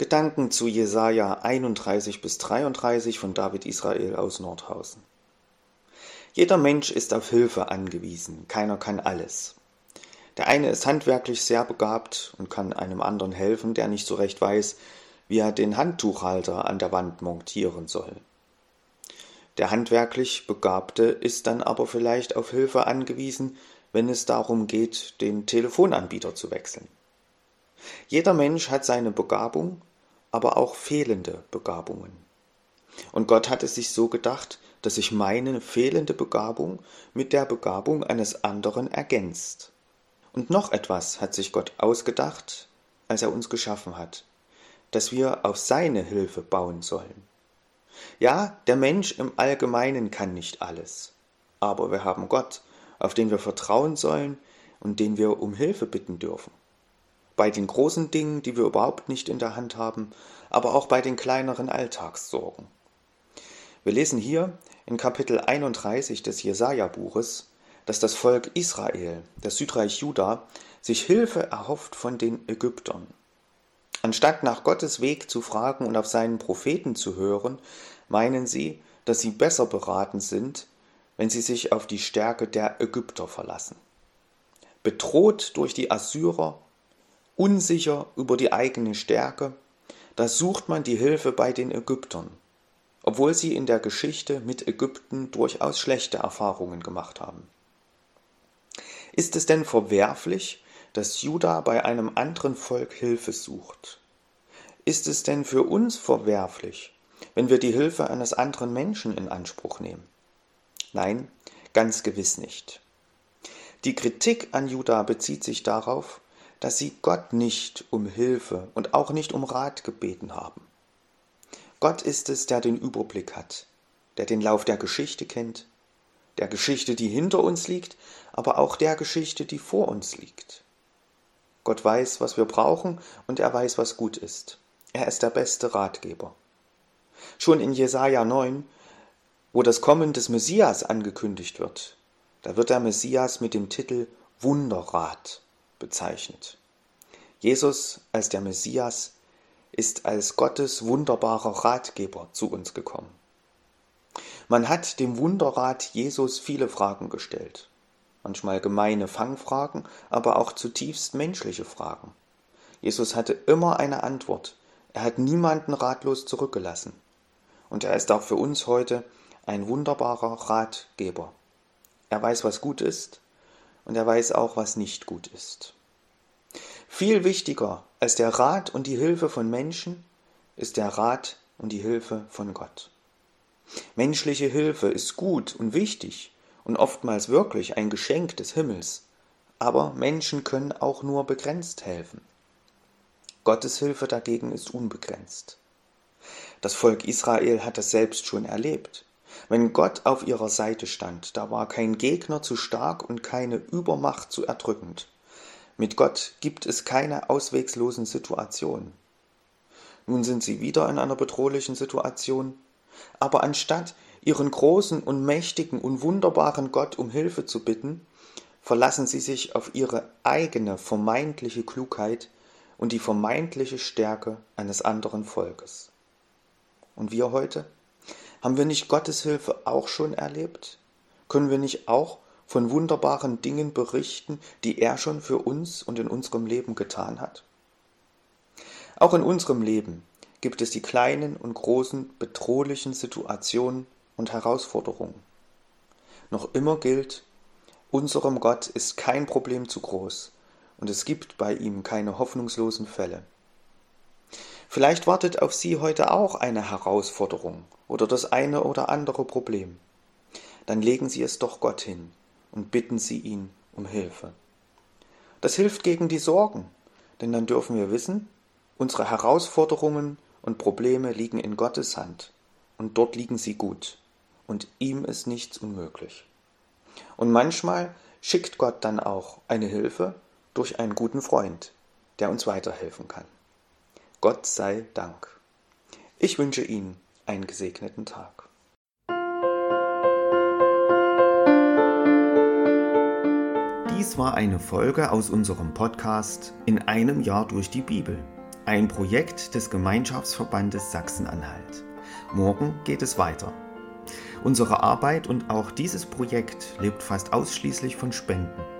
Gedanken zu Jesaja 31 bis 33 von David Israel aus Nordhausen. Jeder Mensch ist auf Hilfe angewiesen, keiner kann alles. Der eine ist handwerklich sehr begabt und kann einem anderen helfen, der nicht so recht weiß, wie er den Handtuchhalter an der Wand montieren soll. Der handwerklich Begabte ist dann aber vielleicht auf Hilfe angewiesen, wenn es darum geht, den Telefonanbieter zu wechseln. Jeder Mensch hat seine Begabung aber auch fehlende Begabungen. Und Gott hat es sich so gedacht, dass sich meine fehlende Begabung mit der Begabung eines anderen ergänzt. Und noch etwas hat sich Gott ausgedacht, als er uns geschaffen hat, dass wir auf seine Hilfe bauen sollen. Ja, der Mensch im Allgemeinen kann nicht alles, aber wir haben Gott, auf den wir vertrauen sollen und den wir um Hilfe bitten dürfen bei den großen Dingen, die wir überhaupt nicht in der Hand haben, aber auch bei den kleineren Alltagssorgen. Wir lesen hier in Kapitel 31 des Jesaja-Buches, dass das Volk Israel, das Südreich Juda, sich Hilfe erhofft von den Ägyptern. Anstatt nach Gottes Weg zu fragen und auf seinen Propheten zu hören, meinen sie, dass sie besser beraten sind, wenn sie sich auf die Stärke der Ägypter verlassen. Bedroht durch die Assyrer unsicher über die eigene Stärke, da sucht man die Hilfe bei den Ägyptern, obwohl sie in der Geschichte mit Ägypten durchaus schlechte Erfahrungen gemacht haben. Ist es denn verwerflich, dass Juda bei einem anderen Volk Hilfe sucht? Ist es denn für uns verwerflich, wenn wir die Hilfe eines anderen Menschen in Anspruch nehmen? Nein, ganz gewiss nicht. Die Kritik an Juda bezieht sich darauf, dass sie Gott nicht um Hilfe und auch nicht um Rat gebeten haben. Gott ist es, der den Überblick hat, der den Lauf der Geschichte kennt, der Geschichte, die hinter uns liegt, aber auch der Geschichte, die vor uns liegt. Gott weiß, was wir brauchen und er weiß, was gut ist. Er ist der beste Ratgeber. Schon in Jesaja 9, wo das Kommen des Messias angekündigt wird, da wird der Messias mit dem Titel Wunderrat bezeichnet. Jesus als der Messias ist als Gottes wunderbarer Ratgeber zu uns gekommen. Man hat dem Wunderrat Jesus viele Fragen gestellt, manchmal gemeine Fangfragen, aber auch zutiefst menschliche Fragen. Jesus hatte immer eine Antwort, er hat niemanden ratlos zurückgelassen. Und er ist auch für uns heute ein wunderbarer Ratgeber. Er weiß, was gut ist, und er weiß auch, was nicht gut ist. Viel wichtiger als der Rat und die Hilfe von Menschen ist der Rat und die Hilfe von Gott. Menschliche Hilfe ist gut und wichtig und oftmals wirklich ein Geschenk des Himmels, aber Menschen können auch nur begrenzt helfen. Gottes Hilfe dagegen ist unbegrenzt. Das Volk Israel hat das selbst schon erlebt. Wenn Gott auf ihrer Seite stand, da war kein Gegner zu stark und keine Übermacht zu erdrückend. Mit Gott gibt es keine auswegslosen Situationen. Nun sind sie wieder in einer bedrohlichen Situation, aber anstatt ihren großen und mächtigen und wunderbaren Gott um Hilfe zu bitten, verlassen sie sich auf ihre eigene vermeintliche Klugheit und die vermeintliche Stärke eines anderen Volkes. Und wir heute? Haben wir nicht Gottes Hilfe auch schon erlebt? Können wir nicht auch von wunderbaren Dingen berichten, die er schon für uns und in unserem Leben getan hat? Auch in unserem Leben gibt es die kleinen und großen bedrohlichen Situationen und Herausforderungen. Noch immer gilt, unserem Gott ist kein Problem zu groß und es gibt bei ihm keine hoffnungslosen Fälle. Vielleicht wartet auf Sie heute auch eine Herausforderung oder das eine oder andere Problem. Dann legen Sie es doch Gott hin und bitten Sie ihn um Hilfe. Das hilft gegen die Sorgen, denn dann dürfen wir wissen, unsere Herausforderungen und Probleme liegen in Gottes Hand und dort liegen sie gut und ihm ist nichts unmöglich. Und manchmal schickt Gott dann auch eine Hilfe durch einen guten Freund, der uns weiterhelfen kann. Gott sei Dank. Ich wünsche Ihnen einen gesegneten Tag. Dies war eine Folge aus unserem Podcast In einem Jahr durch die Bibel ein Projekt des Gemeinschaftsverbandes Sachsen-Anhalt. Morgen geht es weiter. Unsere Arbeit und auch dieses Projekt lebt fast ausschließlich von Spenden.